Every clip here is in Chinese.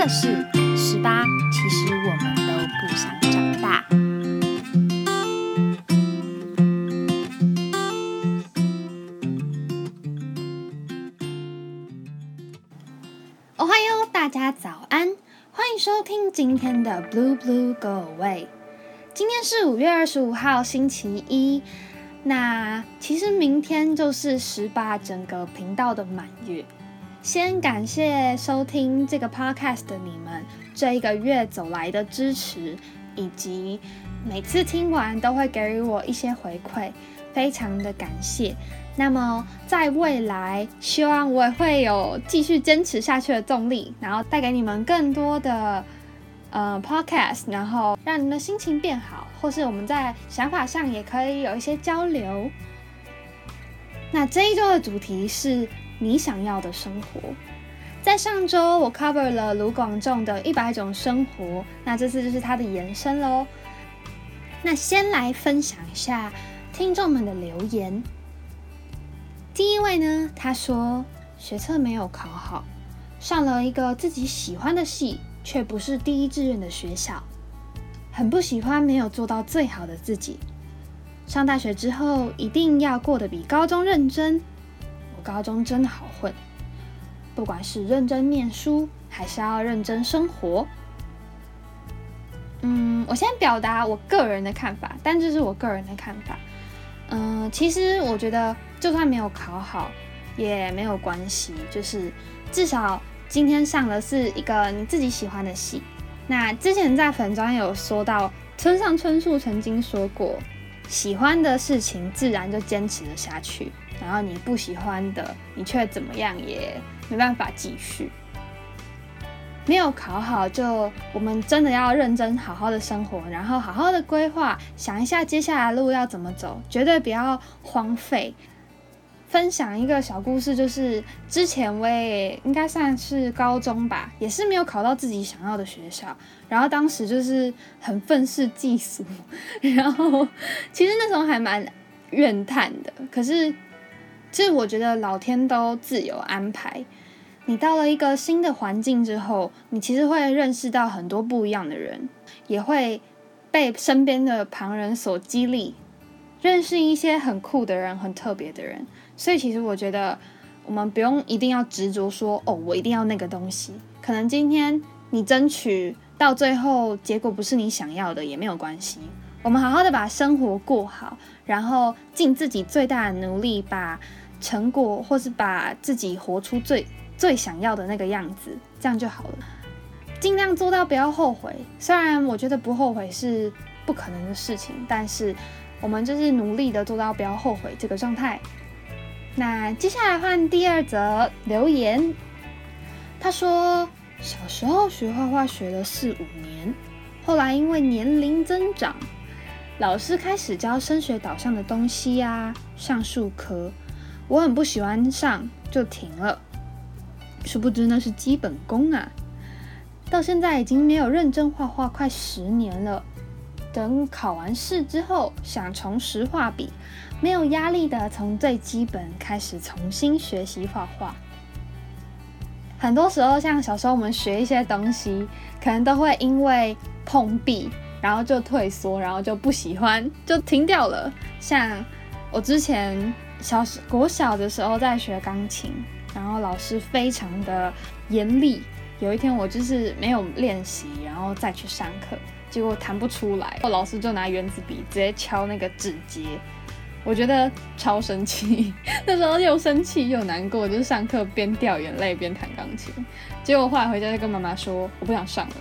的是，十八，其实我们都不想长大。哦嗨哟，大家早安，欢迎收听今天的 Blue Blue Go Away。今天是五月二十五号，星期一。那其实明天就是十八整个频道的满月。先感谢收听这个 podcast 的你们这一个月走来的支持，以及每次听完都会给予我一些回馈，非常的感谢。那么在未来，希望我也会有继续坚持下去的动力，然后带给你们更多的呃 podcast，然后让你们的心情变好，或是我们在想法上也可以有一些交流。那这一周的主题是。你想要的生活，在上周我 cover 了卢广仲的一百种生活，那这次就是它的延伸喽。那先来分享一下听众们的留言。第一位呢，他说学测没有考好，上了一个自己喜欢的系，却不是第一志愿的学校，很不喜欢，没有做到最好的自己。上大学之后一定要过得比高中认真。高中真的好混，不管是认真念书，还是要认真生活。嗯，我先表达我个人的看法，但这是我个人的看法。嗯，其实我觉得，就算没有考好也没有关系，就是至少今天上的是一个你自己喜欢的戏。那之前在粉专有说到，村上春树曾经说过，喜欢的事情自然就坚持了下去。然后你不喜欢的，你却怎么样也没办法继续。没有考好，就我们真的要认真好好的生活，然后好好的规划，想一下接下来路要怎么走，绝对不要荒废。分享一个小故事，就是之前我也应该算是高中吧，也是没有考到自己想要的学校，然后当时就是很愤世嫉俗，然后其实那时候还蛮怨叹的，可是。其实我觉得老天都自有安排。你到了一个新的环境之后，你其实会认识到很多不一样的人，也会被身边的旁人所激励，认识一些很酷的人、很特别的人。所以其实我觉得，我们不用一定要执着说哦，我一定要那个东西。可能今天你争取到最后，结果不是你想要的，也没有关系。我们好好的把生活过好，然后尽自己最大的努力把。成果，或是把自己活出最最想要的那个样子，这样就好了。尽量做到不要后悔。虽然我觉得不后悔是不可能的事情，但是我们就是努力的做到不要后悔这个状态。那接下来换第二则留言，他说小时候学画画学了四五年，后来因为年龄增长，老师开始教升学导向的东西呀，上数科。我很不喜欢上，就停了。殊不知那是基本功啊！到现在已经没有认真画画快十年了。等考完试之后，想重拾画笔，没有压力的从最基本开始重新学习画画。很多时候，像小时候我们学一些东西，可能都会因为碰壁，然后就退缩，然后就不喜欢，就停掉了。像我之前。小时国小的时候在学钢琴，然后老师非常的严厉。有一天我就是没有练习，然后再去上课，结果弹不出来，老师就拿圆珠笔直接敲那个指节，我觉得超生气。那时候又生气又难过，就是上课边掉眼泪边弹钢琴。结果后来回家就跟妈妈说，我不想上了。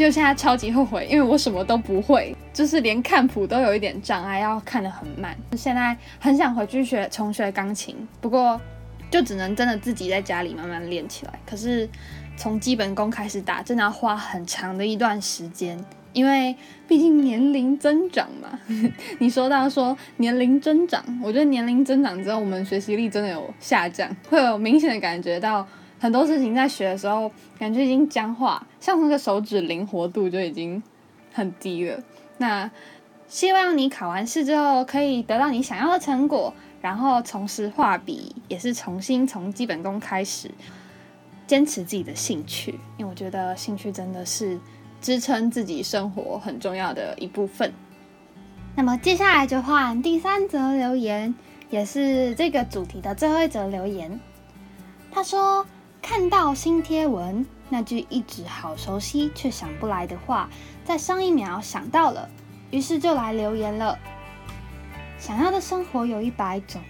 就现在超级后悔，因为我什么都不会，就是连看谱都有一点障碍，要看得很慢。现在很想回去学重学钢琴，不过就只能真的自己在家里慢慢练起来。可是从基本功开始打，真的要花很长的一段时间，因为毕竟年龄增长嘛。你说到说年龄增长，我觉得年龄增长之后，我们学习力真的有下降，会有明显的感觉到。很多事情在学的时候，感觉已经僵化，像那个手指灵活度就已经很低了。那希望你考完试之后可以得到你想要的成果，然后重拾画笔，也是重新从基本功开始。坚持自己的兴趣，因为我觉得兴趣真的是支撑自己生活很重要的一部分。那么接下来就换第三则留言，也是这个主题的最后一则留言。他说：“看到新贴文，那句一直好熟悉却想不来的话，在上一秒想到了，于是就来留言了。想要的生活有一百种。”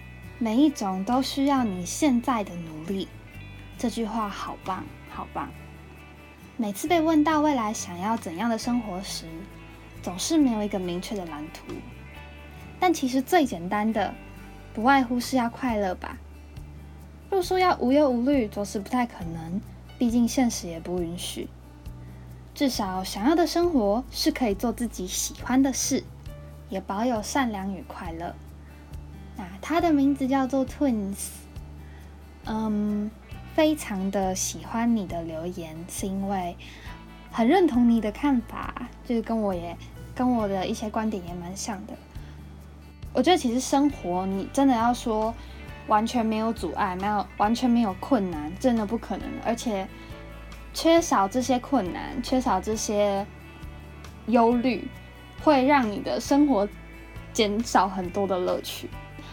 每一种都需要你现在的努力。这句话好棒，好棒！每次被问到未来想要怎样的生活时，总是没有一个明确的蓝图。但其实最简单的，不外乎是要快乐吧。若说要无忧无虑，着实不太可能，毕竟现实也不允许。至少想要的生活是可以做自己喜欢的事，也保有善良与快乐。那他的名字叫做 Twins，嗯，非常的喜欢你的留言，是因为很认同你的看法，就是跟我也跟我的一些观点也蛮像的。我觉得其实生活你真的要说完全没有阻碍，没有完全没有困难，真的不可能。而且缺少这些困难，缺少这些忧虑，会让你的生活减少很多的乐趣。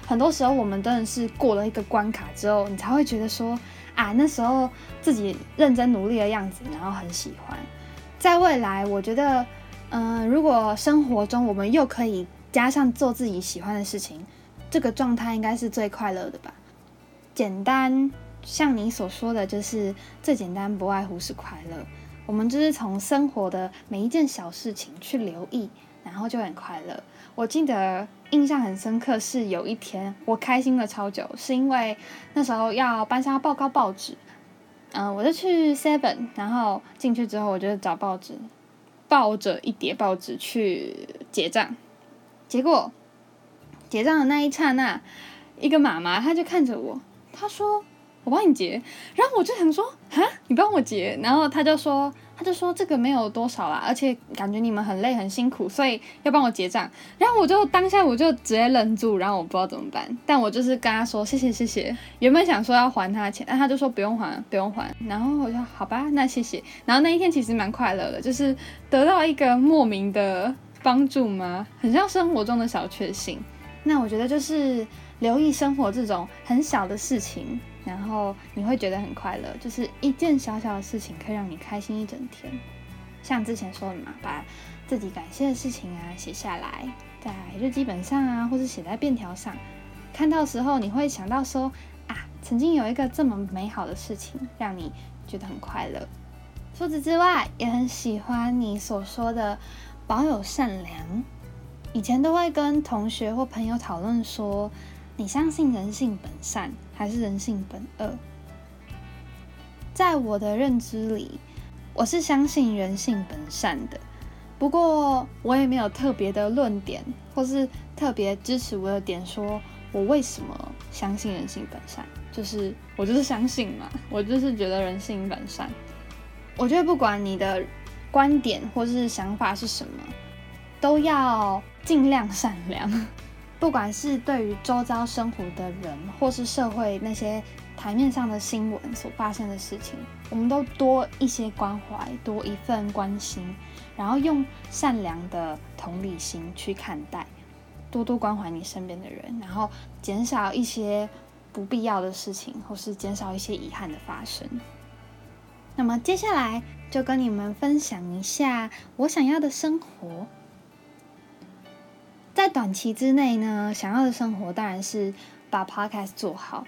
很多时候，我们真的是过了一个关卡之后，你才会觉得说啊，那时候自己认真努力的样子，然后很喜欢。在未来，我觉得，嗯，如果生活中我们又可以加上做自己喜欢的事情，这个状态应该是最快乐的吧。简单，像你所说的，就是最简单，不外乎是快乐。我们就是从生活的每一件小事情去留意，然后就很快乐。我记得。印象很深刻，是有一天我开心了超久，是因为那时候要班上报告报纸，嗯，我就去 Seven，然后进去之后我就找报纸，抱着一叠报纸去结账，结果结账的那一刹那，一个妈妈她就看着我，她说我帮你结，然后我就想说哈，你帮我结，然后她就说。他就说这个没有多少啦，而且感觉你们很累很辛苦，所以要帮我结账。然后我就当下我就直接愣住，然后我不知道怎么办。但我就是跟他说谢谢谢谢。原本想说要还他钱，但他就说不用还不用还。然后我就好吧，那谢谢。然后那一天其实蛮快乐的，就是得到一个莫名的帮助吗？很像生活中的小确幸。那我觉得就是留意生活这种很小的事情。然后你会觉得很快乐，就是一件小小的事情可以让你开心一整天。像之前说的嘛，把自己感谢的事情啊写下来，在日记本上啊，或者写在便条上，看到时候你会想到说啊，曾经有一个这么美好的事情让你觉得很快乐。除此之外，也很喜欢你所说的保有善良。以前都会跟同学或朋友讨论说。你相信人性本善还是人性本恶？在我的认知里，我是相信人性本善的。不过，我也没有特别的论点，或是特别支持我的点，说我为什么相信人性本善。就是我就是相信嘛，我就是觉得人性本善。我觉得不管你的观点或是想法是什么，都要尽量善良。不管是对于周遭生活的人，或是社会那些台面上的新闻所发生的事情，我们都多一些关怀，多一份关心，然后用善良的同理心去看待，多多关怀你身边的人，然后减少一些不必要的事情，或是减少一些遗憾的发生。那么接下来就跟你们分享一下我想要的生活。在短期之内呢，想要的生活当然是把 podcast 做好。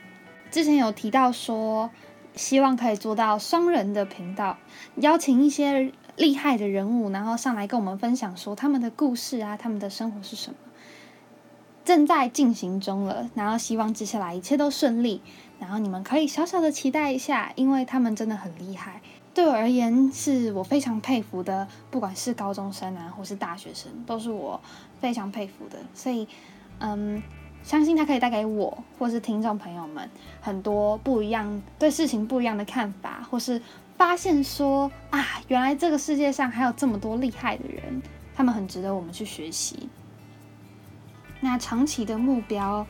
之前有提到说，希望可以做到双人的频道，邀请一些厉害的人物，然后上来跟我们分享说他们的故事啊，他们的生活是什么。正在进行中了，然后希望接下来一切都顺利，然后你们可以小小的期待一下，因为他们真的很厉害。对我而言，是我非常佩服的，不管是高中生啊，或是大学生，都是我非常佩服的。所以，嗯，相信他可以带给我或是听众朋友们很多不一样对事情不一样的看法，或是发现说啊，原来这个世界上还有这么多厉害的人，他们很值得我们去学习。那长期的目标，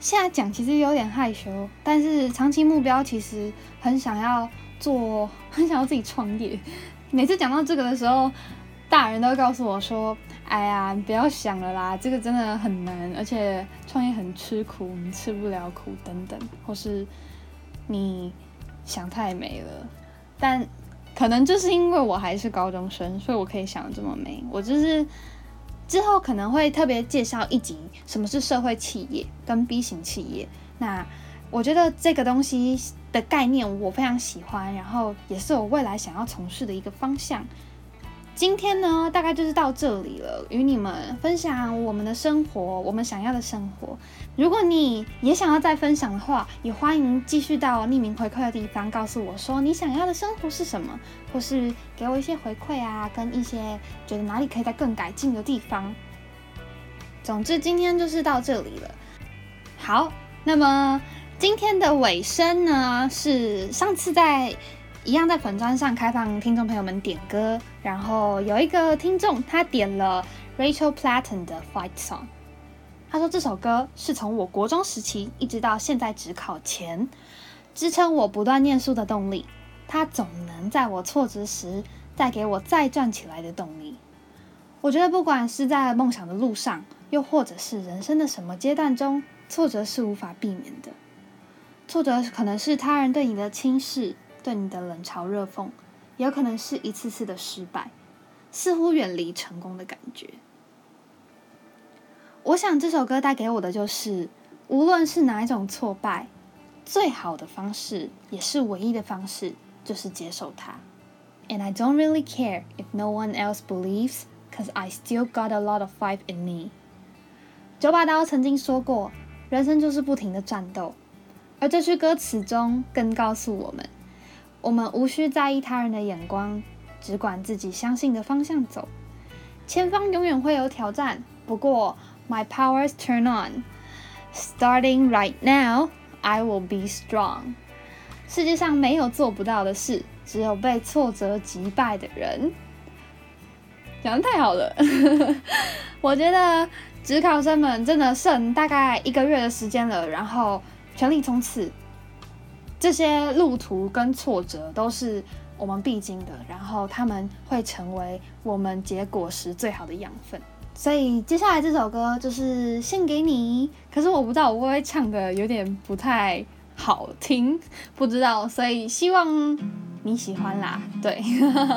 现在讲其实有点害羞，但是长期目标其实很想要。做，很想要自己创业。每次讲到这个的时候，大人都会告诉我说：“哎呀，你不要想了啦，这个真的很难，而且创业很吃苦，你吃不了苦等等，或是你想太美了。”但可能就是因为我还是高中生，所以我可以想的这么美。我就是之后可能会特别介绍一集什么是社会企业跟 B 型企业。那我觉得这个东西的概念我非常喜欢，然后也是我未来想要从事的一个方向。今天呢，大概就是到这里了，与你们分享我们的生活，我们想要的生活。如果你也想要再分享的话，也欢迎继续到匿名回馈的地方告诉我说你想要的生活是什么，或是给我一些回馈啊，跟一些觉得哪里可以再更改进的地方。总之，今天就是到这里了。好，那么今天的尾声呢，是上次在。一样在粉砖上开放听众朋友们点歌，然后有一个听众他点了 Rachel Platten 的 Fight Song，他说这首歌是从我国中时期一直到现在只考前，支撑我不断念书的动力，它总能在我挫折时带给我再站起来的动力。我觉得不管是在梦想的路上，又或者是人生的什么阶段中，挫折是无法避免的。挫折可能是他人对你的轻视。对你的冷嘲热讽，也有可能是一次次的失败，似乎远离成功的感觉。我想这首歌带给我的就是，无论是哪一种挫败，最好的方式也是唯一的方式，就是接受它。And I don't really care if no one else believes, cause I still got a lot of fight in me。九把刀曾经说过，人生就是不停的战斗，而这句歌词中更告诉我们。我们无需在意他人的眼光，只管自己相信的方向走。前方永远会有挑战，不过 My powers turn on, starting right now. I will be strong. 世界上没有做不到的事，只有被挫折击败的人。讲的太好了，我觉得职考生们真的剩大概一个月的时间了，然后全力冲刺。这些路途跟挫折都是我们必经的，然后他们会成为我们结果时最好的养分。所以接下来这首歌就是献给你，可是我不知道我会不会唱的有点不太好听，不知道，所以希望你喜欢啦。对，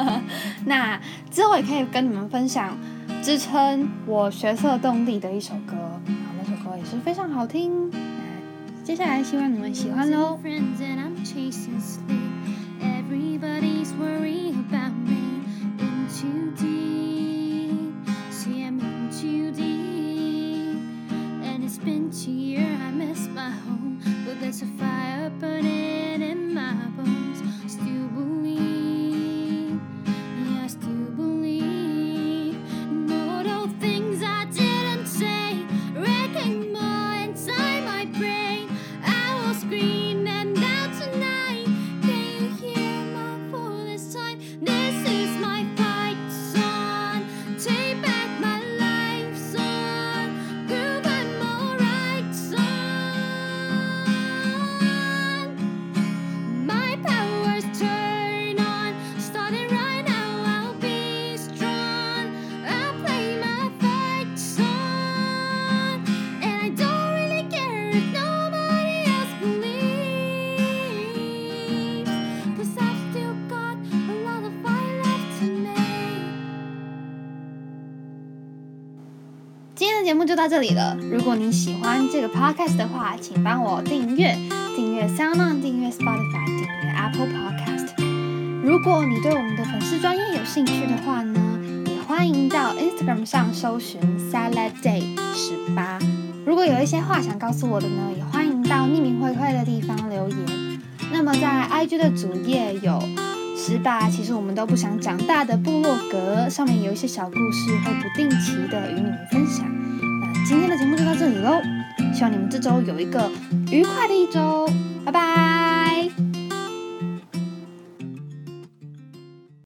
那之后也可以跟你们分享支撑我学色动力的一首歌，然后那首歌也是非常好听。接下来希望你们喜欢喽。节目就到这里了。如果你喜欢这个 podcast 的话，请帮我订阅、订阅 SoundOn、订阅 Spotify、订阅 Apple Podcast。如果你对我们的粉丝专业有兴趣的话呢，也欢迎到 Instagram 上搜寻 Salad Day 十八。如果有一些话想告诉我的呢，也欢迎到匿名回馈的地方留言。那么在 IG 的主页有十八，其实我们都不想长大的部落格，上面有一些小故事，会不定期的与你们分享。今天的节目就到这里喽，希望你们这周有一个愉快的一周，拜拜。